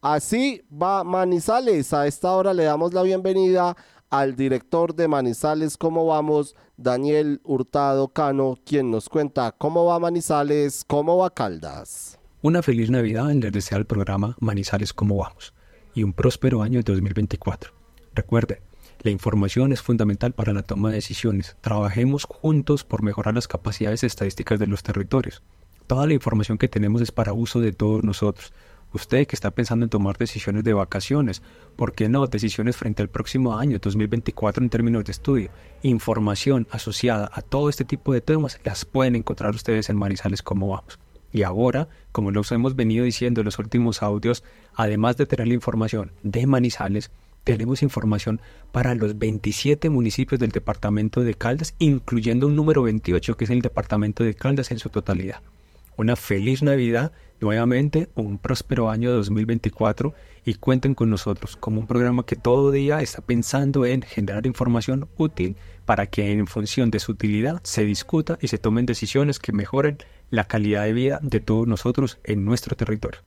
Así va Manizales. A esta hora le damos la bienvenida al director de Manizales, ¿cómo vamos? Daniel Hurtado Cano, quien nos cuenta cómo va Manizales, cómo va Caldas. Una feliz Navidad en les desea el programa Manizales, ¿cómo vamos? Y un próspero año 2024. Recuerde, la información es fundamental para la toma de decisiones. Trabajemos juntos por mejorar las capacidades estadísticas de los territorios. Toda la información que tenemos es para uso de todos nosotros. Usted que está pensando en tomar decisiones de vacaciones, ¿por qué no? Decisiones frente al próximo año 2024 en términos de estudio. Información asociada a todo este tipo de temas las pueden encontrar ustedes en Marizales como vamos. Y ahora, como los hemos venido diciendo en los últimos audios, además de tener la información de Manizales, tenemos información para los 27 municipios del departamento de Caldas, incluyendo un número 28 que es el departamento de Caldas en su totalidad una feliz Navidad, nuevamente un próspero año 2024 y cuenten con nosotros como un programa que todo día está pensando en generar información útil para que en función de su utilidad se discuta y se tomen decisiones que mejoren la calidad de vida de todos nosotros en nuestro territorio.